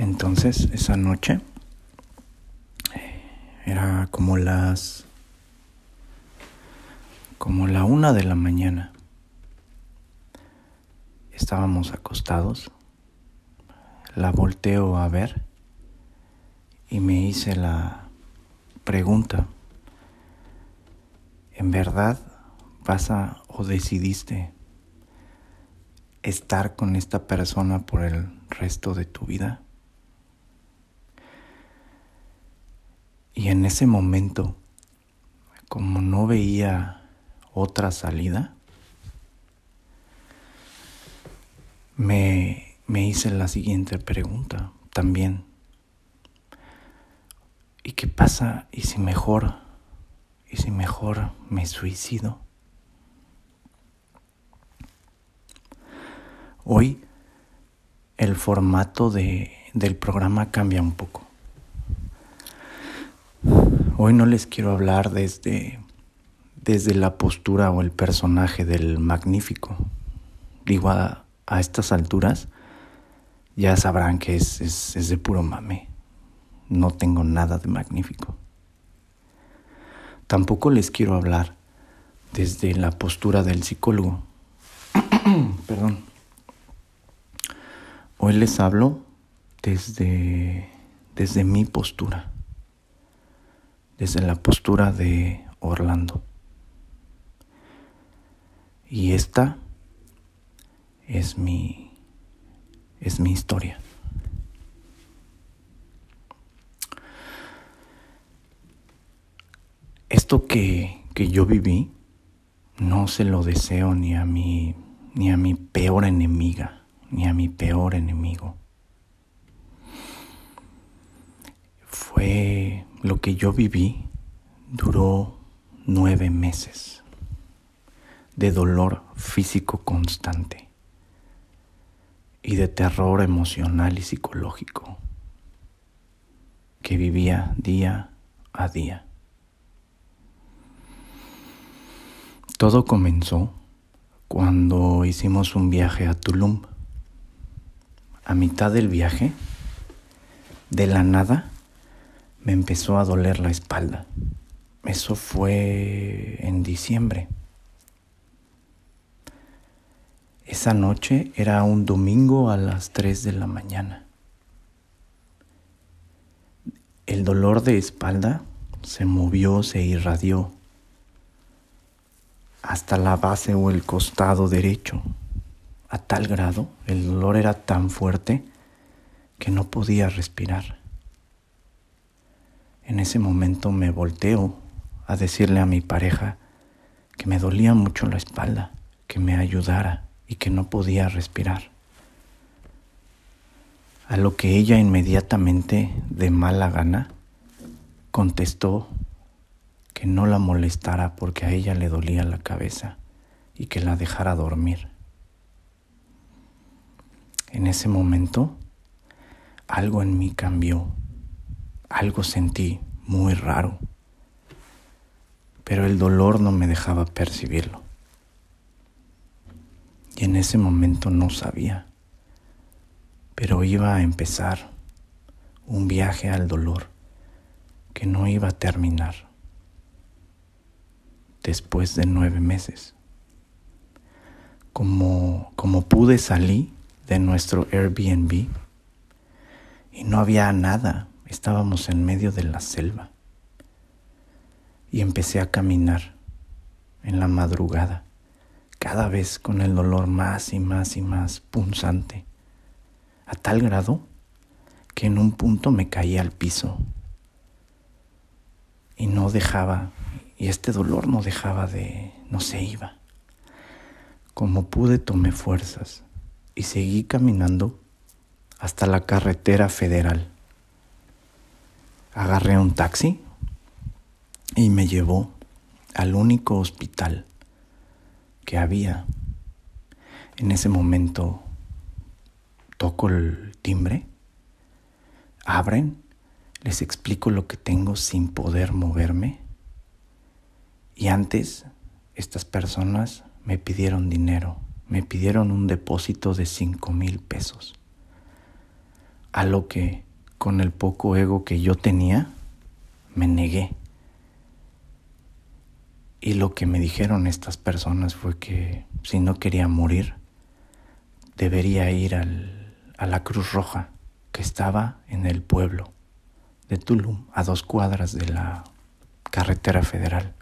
Entonces, esa noche era como las como la una de la mañana. Estábamos acostados. La volteo a ver y me hice la pregunta. ¿En verdad vas a o decidiste estar con esta persona por el resto de tu vida? Y en ese momento, como no veía otra salida, me, me hice la siguiente pregunta también. ¿Y qué pasa? ¿Y si mejor? ¿Y si mejor me suicido? Hoy el formato de, del programa cambia un poco. Hoy no les quiero hablar desde, desde la postura o el personaje del magnífico. Digo, a, estas alturas ya sabrán que es, es, es de puro mame. No tengo nada de magnífico. Tampoco les quiero hablar desde la postura del psicólogo. Perdón. Hoy les hablo desde, desde mi postura desde la postura de Orlando. Y esta es mi es mi historia. Esto que, que yo viví no se lo deseo ni a mi ni a mi peor enemiga, ni a mi peor enemigo. Fue lo que yo viví duró nueve meses de dolor físico constante y de terror emocional y psicológico que vivía día a día. Todo comenzó cuando hicimos un viaje a Tulum. A mitad del viaje, de la nada, me empezó a doler la espalda. Eso fue en diciembre. Esa noche era un domingo a las 3 de la mañana. El dolor de espalda se movió, se irradió hasta la base o el costado derecho. A tal grado, el dolor era tan fuerte que no podía respirar. En ese momento me volteo a decirle a mi pareja que me dolía mucho la espalda, que me ayudara y que no podía respirar. A lo que ella inmediatamente, de mala gana, contestó que no la molestara porque a ella le dolía la cabeza y que la dejara dormir. En ese momento, algo en mí cambió algo sentí muy raro, pero el dolor no me dejaba percibirlo. Y en ese momento no sabía, pero iba a empezar un viaje al dolor que no iba a terminar después de nueve meses. Como, como pude salir de nuestro Airbnb y no había nada Estábamos en medio de la selva. Y empecé a caminar en la madrugada, cada vez con el dolor más y más y más punzante, a tal grado que en un punto me caí al piso. Y no dejaba, y este dolor no dejaba de, no se iba. Como pude tomé fuerzas y seguí caminando hasta la carretera federal agarré un taxi y me llevó al único hospital que había. En ese momento toco el timbre, abren, les explico lo que tengo sin poder moverme y antes estas personas me pidieron dinero, me pidieron un depósito de cinco mil pesos. a lo que con el poco ego que yo tenía, me negué. Y lo que me dijeron estas personas fue que si no quería morir, debería ir al, a la Cruz Roja que estaba en el pueblo de Tulum, a dos cuadras de la carretera federal.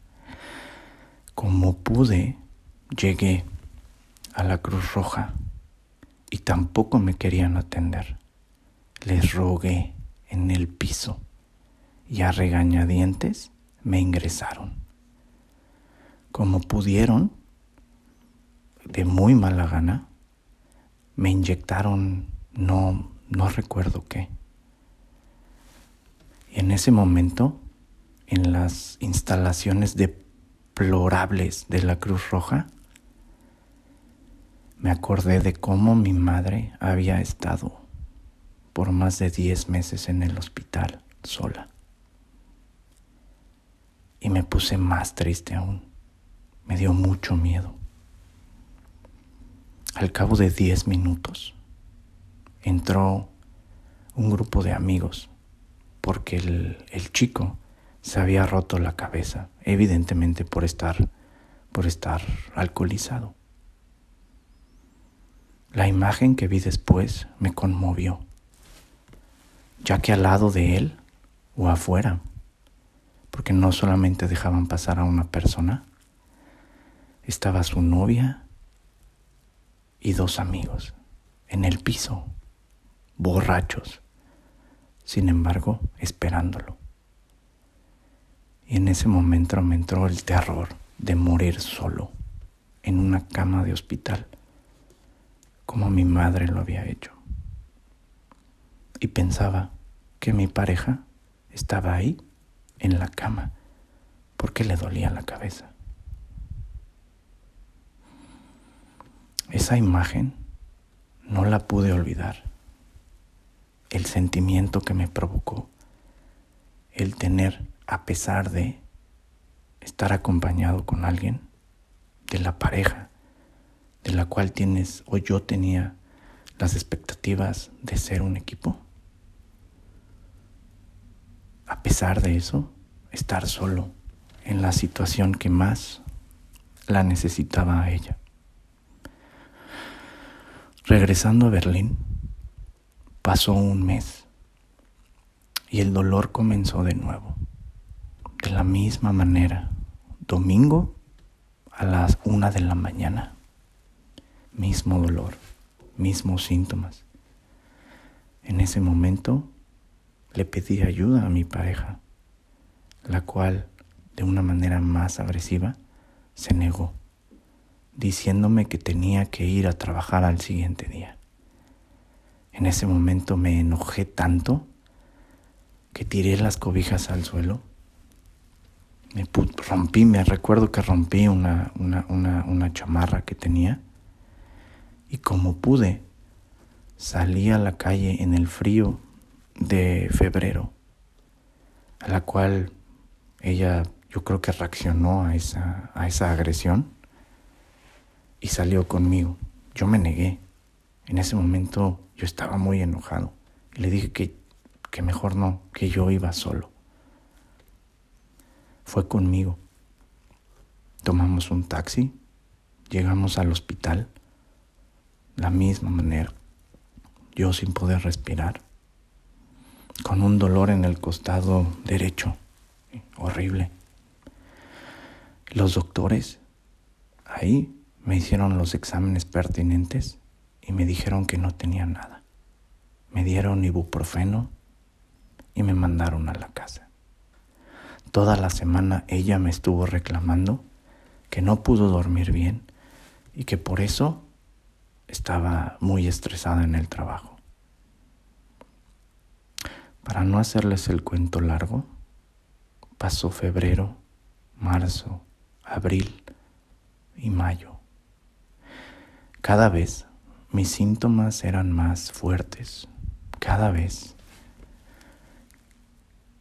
Como pude, llegué a la Cruz Roja y tampoco me querían atender. Les rogué en el piso y a regañadientes me ingresaron. Como pudieron, de muy mala gana, me inyectaron no, no recuerdo qué. Y en ese momento, en las instalaciones deplorables de la Cruz Roja, me acordé de cómo mi madre había estado por más de 10 meses en el hospital sola. Y me puse más triste aún. Me dio mucho miedo. Al cabo de 10 minutos entró un grupo de amigos porque el, el, chico se había roto la cabeza, evidentemente por estar, por estar alcoholizado. La imagen que vi después me conmovió, ya que al lado de él o afuera, porque no solamente dejaban pasar a una persona, estaba su novia y dos amigos en el piso, borrachos, sin embargo, esperándolo. Y en ese momento me entró el terror de morir solo en una cama de hospital como mi madre lo había hecho. Y pensaba que mi pareja estaba ahí, en la cama, porque le dolía la cabeza. Esa imagen no la pude olvidar. El sentimiento que me provocó, el tener, a pesar de estar acompañado con alguien, de la pareja, de la cual tienes o yo tenía las expectativas de ser un equipo? A pesar de eso, estar solo en la situación que más la necesitaba a ella. Regresando a Berlín, pasó un mes y el dolor comenzó de nuevo. De la misma manera, domingo a las una de la mañana mismo dolor, mismos síntomas. En ese momento le pedí ayuda a mi pareja, la cual, de una manera más agresiva, se negó, diciéndome que tenía que ir a trabajar al siguiente día. En ese momento me enojé tanto que tiré las cobijas al suelo. Me rompí, me recuerdo que rompí una, una, una, una chamarra que tenía y como pude, salí a la calle en el frío de febrero, a la cual ella yo creo que reaccionó a esa, a esa agresión y salió conmigo. Yo me negué. En ese momento yo estaba muy enojado y le dije que, que mejor no, que yo iba solo. Fue conmigo. Tomamos un taxi, llegamos al hospital la misma manera, yo sin poder respirar, con un dolor en el costado derecho, horrible. Los doctores ahí me hicieron los exámenes pertinentes y me dijeron que no tenía nada. Me dieron ibuprofeno y me mandaron a la casa. Toda la semana ella me estuvo reclamando que no pudo dormir bien y que por eso estaba muy estresada en el trabajo. Para no hacerles el cuento largo, pasó febrero, marzo, abril y mayo. Cada vez mis síntomas eran más fuertes, cada vez.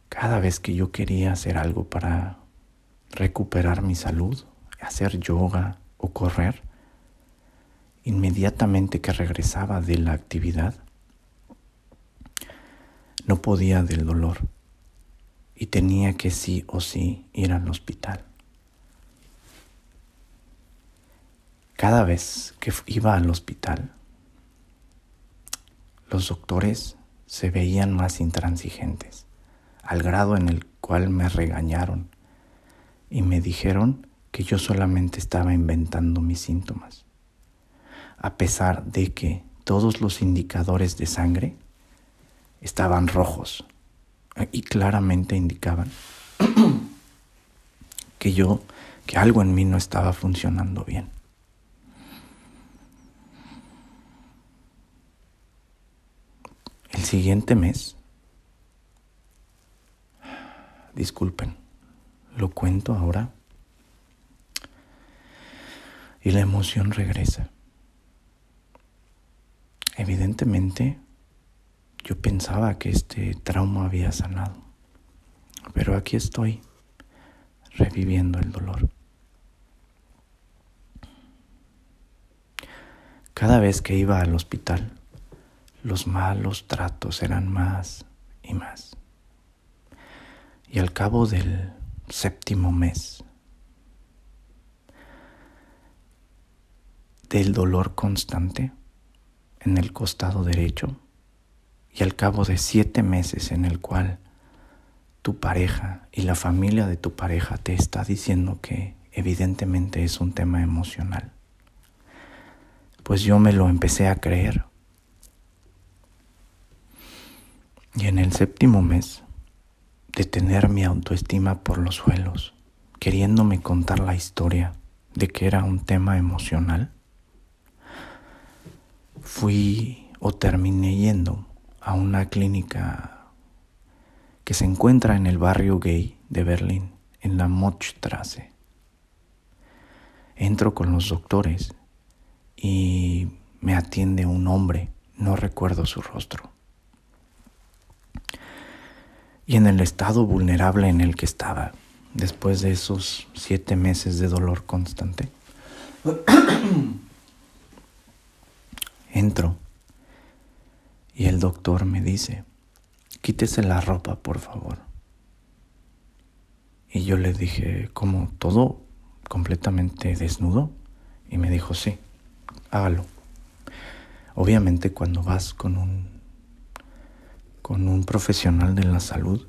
Cada vez que yo quería hacer algo para recuperar mi salud, hacer yoga o correr, inmediatamente que regresaba de la actividad, No podía del dolor y tenía que sí o sí ir al hospital. Cada vez que iba al hospital, los doctores se veían más intransigentes, al grado en el cual me regañaron y me dijeron que yo solamente estaba inventando mis síntomas, a pesar de que todos los indicadores de sangre estaban rojos y claramente indicaban que yo, que algo en mí no estaba funcionando bien. El siguiente mes, disculpen, lo cuento ahora y la emoción regresa. Evidentemente, yo pensaba que este trauma había sanado, pero aquí estoy reviviendo el dolor. Cada vez que iba al hospital, los malos tratos eran más y más. Y al cabo del séptimo mes, del dolor constante en el costado derecho, y al cabo de siete meses en el cual tu pareja y la familia de tu pareja te está diciendo que evidentemente es un tema emocional, pues yo me lo empecé a creer. Y en el séptimo mes de tener mi autoestima por los suelos, queriéndome contar la historia de que era un tema emocional, fui o terminé yendo a una clínica que se encuentra en el barrio gay de Berlín, en la Mochstrasse. Entro con los doctores y me atiende un hombre, no recuerdo su rostro. Y en el estado vulnerable en el que estaba, después de esos siete meses de dolor constante, entro y el doctor me dice, quítese la ropa, por favor. Y yo le dije, ¿cómo todo completamente desnudo? Y me dijo, sí, hágalo. Obviamente cuando vas con un, con un profesional de la salud,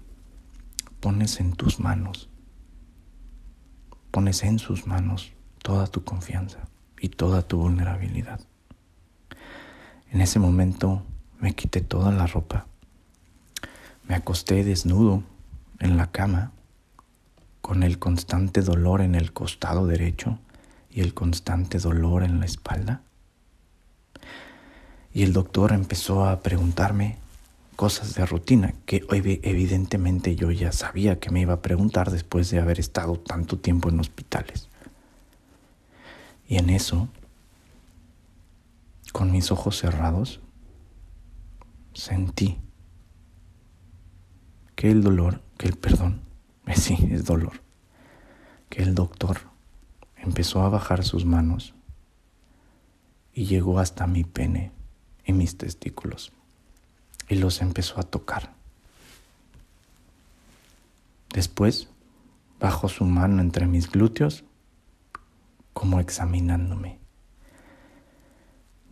pones en tus manos, pones en sus manos toda tu confianza y toda tu vulnerabilidad. En ese momento me quité toda la ropa. Me acosté desnudo en la cama con el constante dolor en el costado derecho y el constante dolor en la espalda. Y el doctor empezó a preguntarme cosas de rutina que evidentemente yo ya sabía que me iba a preguntar después de haber estado tanto tiempo en hospitales. Y en eso, con mis ojos cerrados, sentí que el dolor, que el perdón, sí, es dolor, que el doctor empezó a bajar sus manos y llegó hasta mi pene y mis testículos y los empezó a tocar. Después bajó su mano entre mis glúteos como examinándome.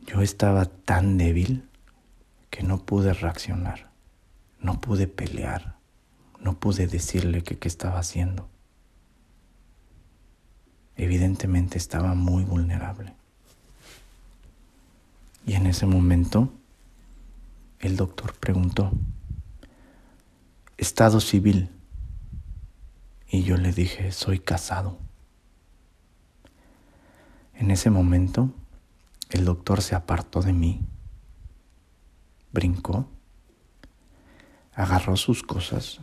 Yo estaba tan débil que no pude reaccionar, no pude pelear, no pude decirle qué estaba haciendo. Evidentemente estaba muy vulnerable. Y en ese momento el doctor preguntó, ¿estado civil? Y yo le dije, soy casado. En ese momento el doctor se apartó de mí brincó, agarró sus cosas,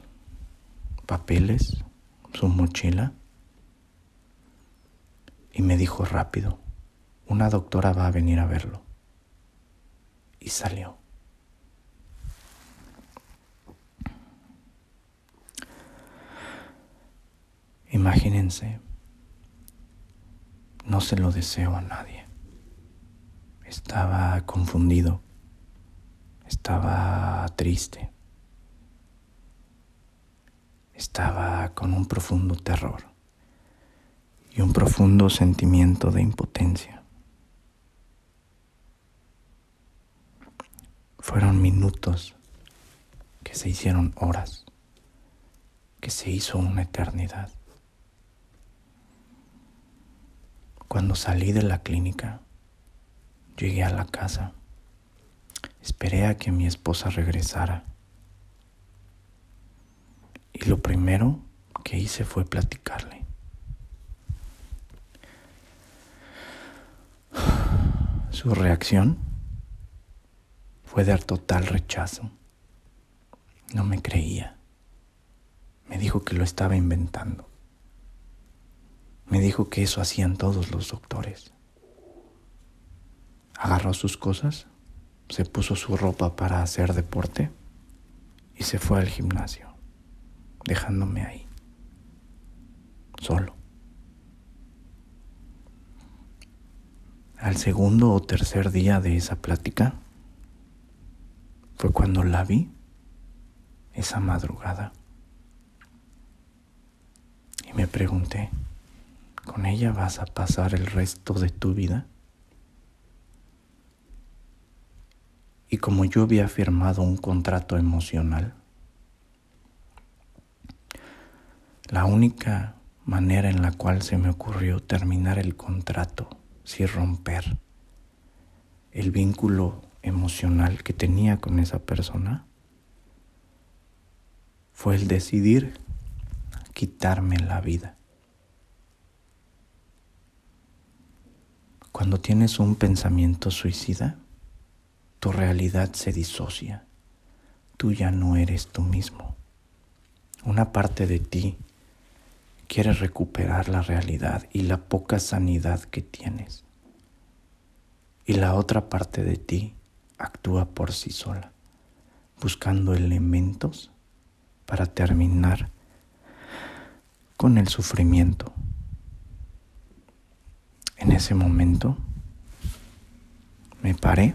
papeles, su mochila y me dijo rápido, una doctora va a venir a verlo. Y salió. Imagínense, no se lo deseo a nadie. Estaba confundido estaba triste, estaba con un profundo terror y un profundo sentimiento de impotencia. Fueron minutos que se hicieron horas, que se hizo una eternidad. Cuando salí de la clínica, llegué a la casa, esperé a que mi esposa regresara y lo primero que hice fue platicarle. Su reacción fue dar total rechazo. No me creía. Me dijo que lo estaba inventando. Me dijo que eso hacían todos los doctores. Agarró sus cosas, se puso su ropa para hacer deporte y se fue al gimnasio dejándome ahí, solo. Al segundo o tercer día de esa plática fue cuando la vi esa madrugada. Y me pregunté, ¿con ella vas a pasar el resto de tu vida? Y como yo había firmado un contrato emocional, La única manera en la cual se me ocurrió terminar el contrato, si romper el vínculo emocional que tenía con esa persona, fue el decidir quitarme la vida. Cuando tienes un pensamiento suicida, tu realidad se disocia. Tú ya no eres tú mismo. Una parte de ti quieres recuperar la realidad y la poca sanidad que tienes. Y la otra parte de ti actúa por sí sola, buscando elementos para terminar con el sufrimiento. En ese momento me paré,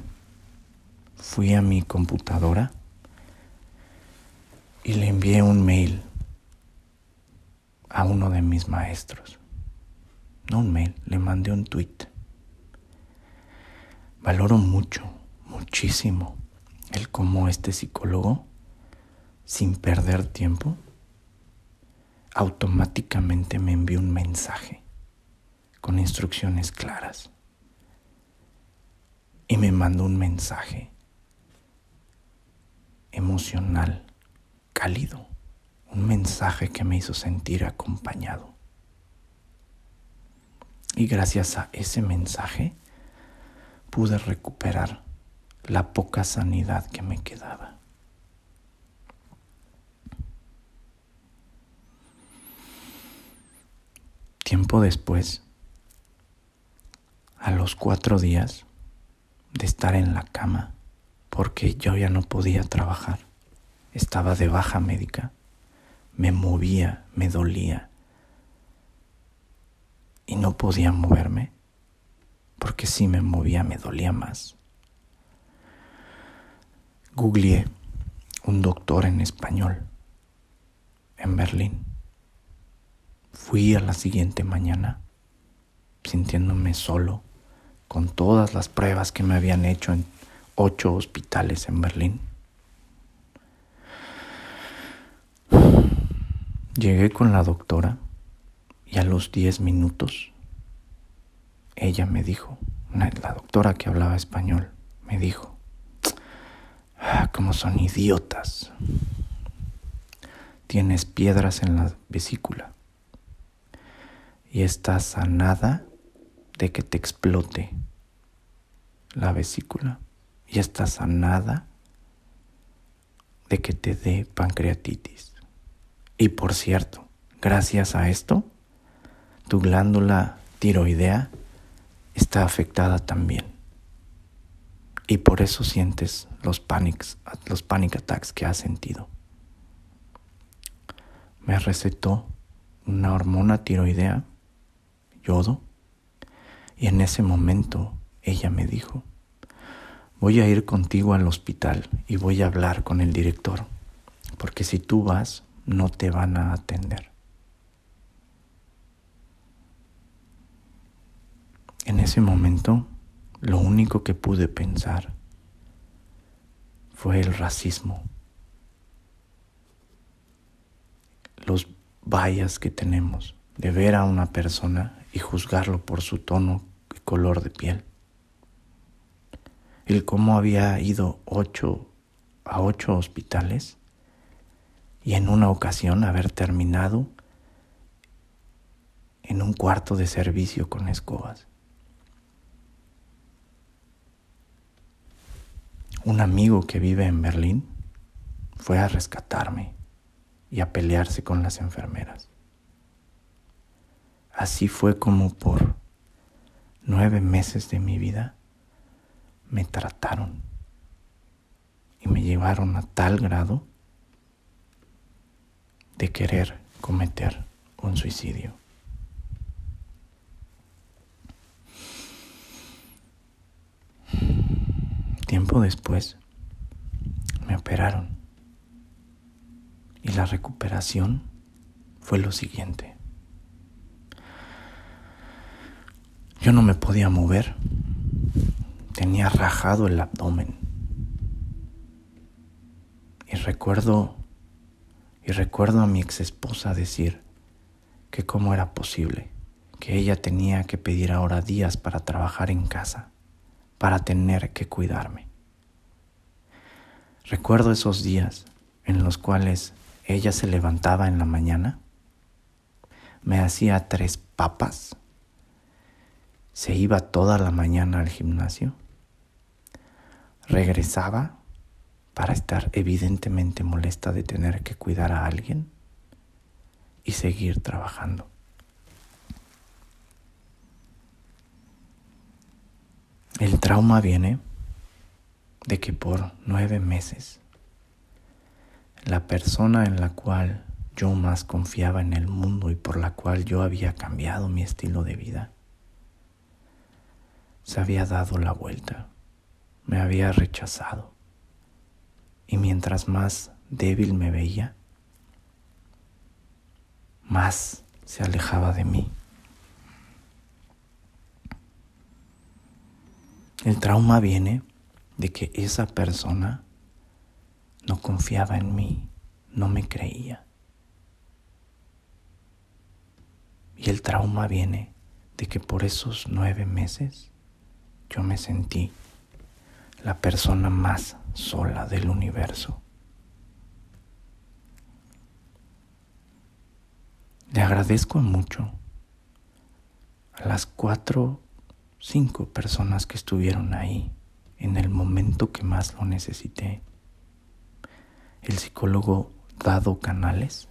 fui a mi computadora y le envié un mail a uno de mis maestros. No un mail, le mandé un tweet. Valoro mucho, muchísimo, el cómo este psicólogo, sin perder tiempo, automáticamente me envió un mensaje con instrucciones claras. Y me mandó un mensaje emocional, cálido un mensaje que me hizo sentir acompañado. Y gracias a ese mensaje pude recuperar la poca sanidad que me quedaba. Tiempo después, a los cuatro días de estar en la cama, porque yo ya no podía trabajar, estaba de baja médica, me movía, me dolía. Y no podía moverme, porque si me movía me dolía más. Googleé un doctor en español en Berlín. Fui a la siguiente mañana sintiéndome solo con todas las pruebas que me habían hecho en ocho hospitales en Berlín. Llegué con la doctora y a los 10 minutos ella me dijo, la doctora que hablaba español, me dijo, ah, como son idiotas. Tienes piedras en la vesícula y estás a nada de que te explote la vesícula y estás a nada de que te dé pancreatitis. Y por cierto, gracias a esto, tu glándula tiroidea está afectada también. Y por eso sientes los panics, los panic attacks que has sentido. Me recetó una hormona tiroidea, yodo, y en ese momento ella me dijo, voy a ir contigo al hospital y voy a hablar con el director, porque si tú vas no te van a atender. En ese momento, lo único que pude pensar fue el racismo, los vallas que tenemos de ver a una persona y juzgarlo por su tono y color de piel. El cómo había ido ocho a ocho hospitales y en una ocasión haber terminado en un cuarto de servicio con escobas. Un amigo que vive en Berlín fue a rescatarme y a pelearse con las enfermeras. Así fue como por nueve meses de mi vida me trataron y me llevaron a tal grado de querer cometer un suicidio. Tiempo después me operaron y la recuperación fue lo siguiente. Yo no me podía mover, tenía rajado el abdomen y recuerdo y recuerdo a mi ex esposa decir que cómo era posible que ella tenía que pedir ahora días para trabajar en casa para tener que cuidarme. Recuerdo esos días en los cuales ella se levantaba en la mañana, me hacía tres papas, se iba toda la mañana al gimnasio, regresaba para estar evidentemente molesta de tener que cuidar a alguien y seguir trabajando. El trauma viene de que por nueve meses la persona en la cual yo más confiaba en el mundo y por la cual yo había cambiado mi estilo de vida, se había dado la vuelta, me había rechazado. Y mientras más débil me veía, más se alejaba de mí. El trauma viene de que esa persona no confiaba en mí, no me creía. Y el trauma viene de que por esos nueve meses yo me sentí la persona más sola del universo. Le agradezco mucho a las cuatro cinco personas que estuvieron ahí en el momento que más lo necesité. El psicólogo Dado Canales,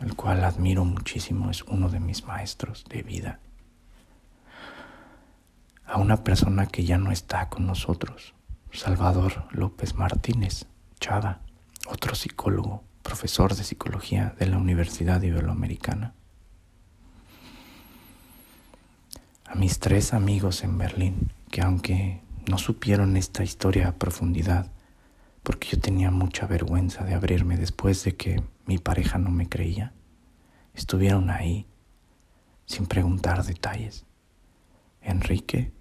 el cual admiro muchísimo, es uno de mis maestros de vida. A una persona que ya no está con nosotros, Salvador López Martínez Chava, otro psicólogo, profesor de psicología de la Universidad Iberoamericana a mis tres amigos en Berlín, que aunque no supieron esta historia a profundidad, porque yo tenía mucha vergüenza de abrirme después de que mi pareja no me creía, estuvieron ahí sin preguntar detalles. Enrique,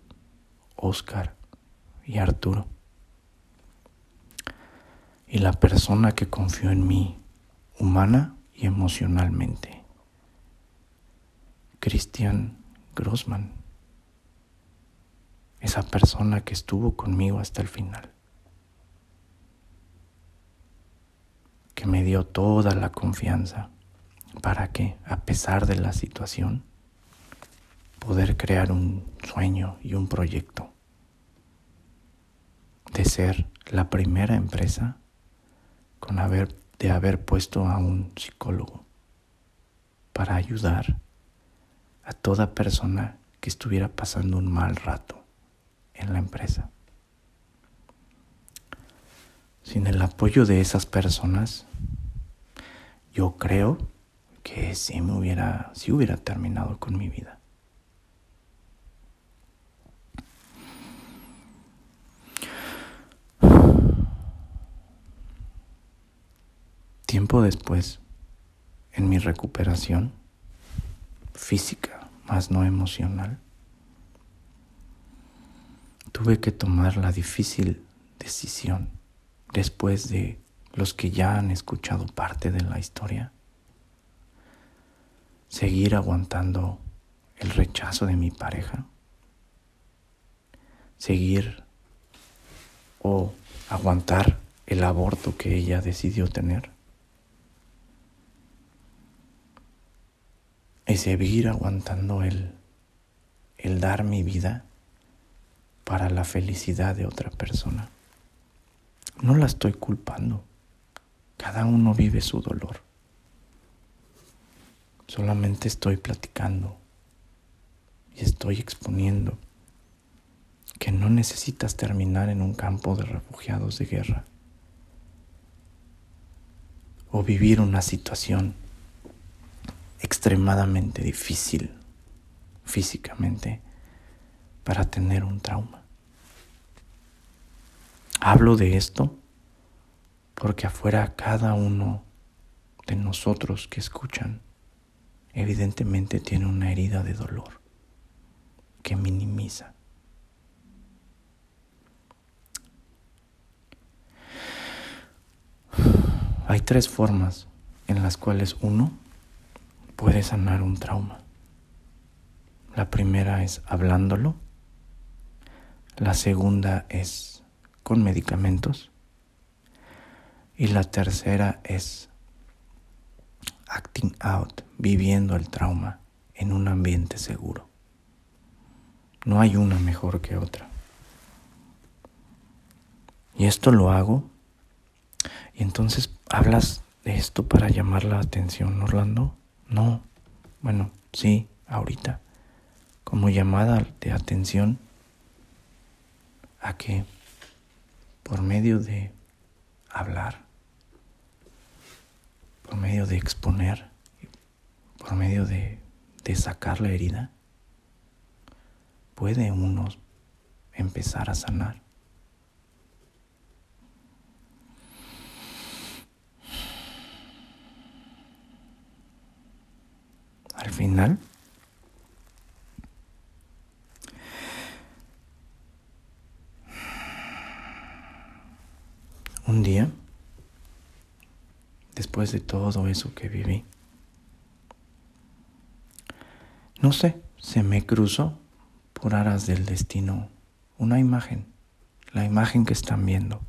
Oscar y Arturo. Y la persona que confió en mí, humana y emocionalmente, Christian Grossman esa persona que estuvo conmigo hasta el final, que me dio toda la confianza para que, a pesar de la situación, poder crear un sueño y un proyecto de ser la primera empresa con haber, de haber puesto a un psicólogo para ayudar a toda persona que estuviera pasando un mal rato en la empresa. Sin el apoyo de esas personas, yo creo que sí me hubiera, sí hubiera terminado con mi vida. Tiempo después en mi recuperación física, más no emocional, tuve que tomar la difícil decisión después de los que ya han escuchado parte de la historia, seguir aguantando el rechazo de mi pareja, seguir o aguantar el aborto que ella decidió tener. Y seguir aguantando el, el dar mi vida para la felicidad de otra persona. No la estoy culpando. Cada uno vive su dolor. Solamente estoy platicando y estoy exponiendo que no necesitas terminar en un campo de refugiados de guerra o vivir una situación extremadamente difícil físicamente para tener un trauma. Hablo de esto porque afuera cada uno de nosotros que escuchan evidentemente tiene una herida de dolor que minimiza. Hay tres formas en las cuales uno puede sanar un trauma. La primera es hablándolo. La segunda es con medicamentos. Y la tercera es acting out, viviendo el trauma en un ambiente seguro. No hay una mejor que otra. Y esto lo hago y entonces hablas de esto para llamar la atención, Orlando. No, bueno, sí, ahorita, como llamada de atención a que por medio de hablar, por medio de exponer, por medio de, de sacar la herida, puede uno empezar a sanar. Al final, un día, después de todo eso que viví, no sé, se me cruzó por aras del destino una imagen, la imagen que están viendo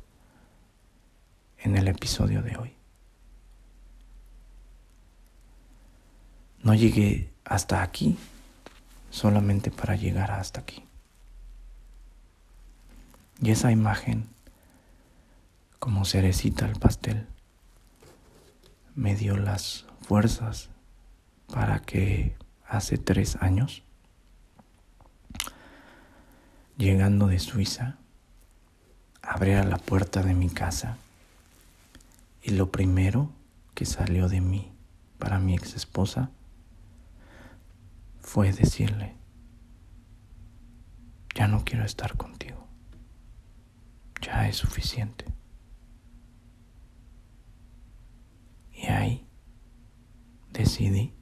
en el episodio de hoy. No llegué hasta aquí solamente para llegar hasta aquí. Y esa imagen, como cerecita al pastel, me dio las fuerzas para que hace tres años, llegando de Suiza, abriera la puerta de mi casa y lo primero que salió de mí para mi ex esposa fue decirle, ya no quiero estar contigo, ya es suficiente. Y ahí decidí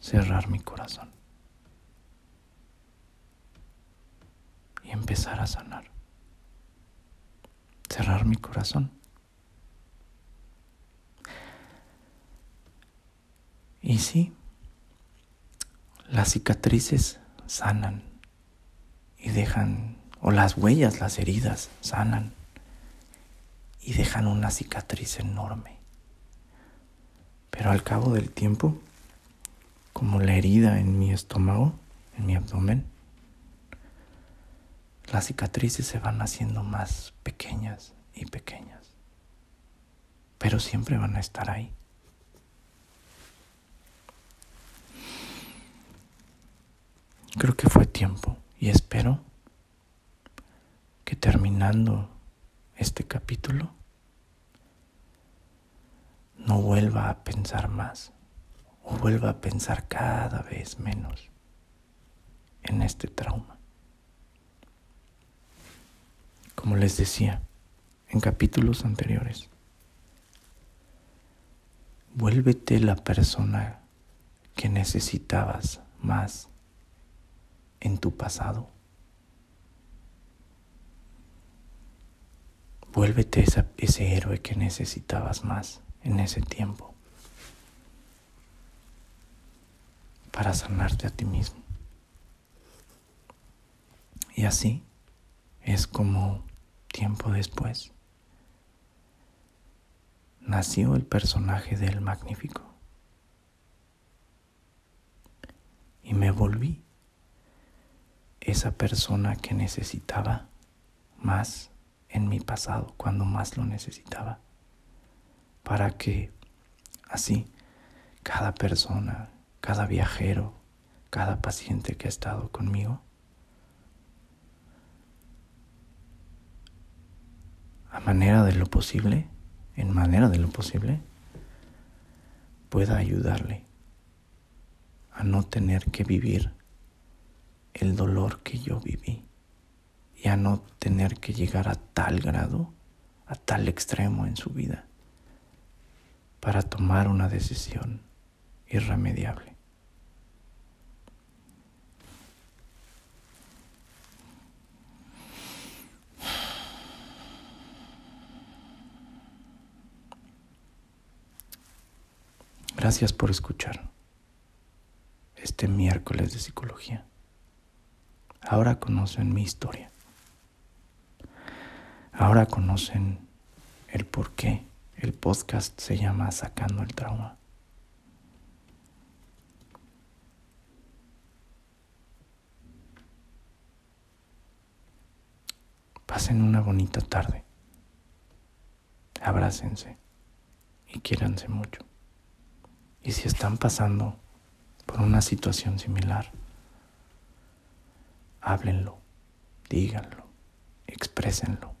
cerrar mi corazón y empezar a sanar. Cerrar mi corazón. Y sí, las cicatrices sanan y dejan, o las huellas, las heridas sanan y dejan una cicatriz enorme. Pero al cabo del tiempo, como la herida en mi estómago, en mi abdomen, las cicatrices se van haciendo más pequeñas y pequeñas, pero siempre van a estar ahí. Creo que fue tiempo y espero que terminando este capítulo no vuelva a pensar más o vuelva a pensar cada vez menos en este trauma. Como les decía en capítulos anteriores, Vuélvete la persona que necesitabas más en tu pasado. Vuélvete ese héroe que necesitabas más en ese tiempo para sanarte a ti mismo. Y así es como tiempo después nació el personaje del magnífico. Y me volví esa persona que necesitaba más en mi pasado, cuando más lo necesitaba, para que así cada persona, cada viajero, cada paciente que ha estado conmigo, a manera de lo posible, en manera de lo posible, pueda ayudarle a no tener que vivir el dolor que yo viví y a no tener que llegar a tal grado, a tal extremo en su vida para tomar una decisión irremediable. Gracias por escuchar este miércoles de psicología. Ahora conocen mi historia. Ahora conocen el por qué el podcast se llama Sacando el Trauma. Pasen una bonita tarde. Abrácense y quiéranse mucho. Y si están pasando por una situación similar, háblenlo, díganlo, exprésenlo.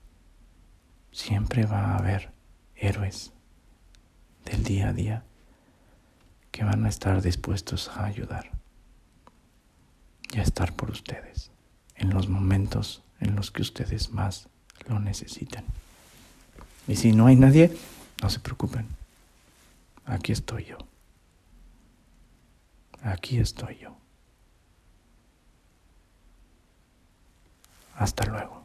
Siempre va a haber héroes del día a día que van a estar dispuestos a ayudar y a estar por ustedes en los momentos en los que ustedes más lo necesiten. Y si no hay nadie, no se preocupen. Aquí estoy yo aquí estoy yo. Hasta luego.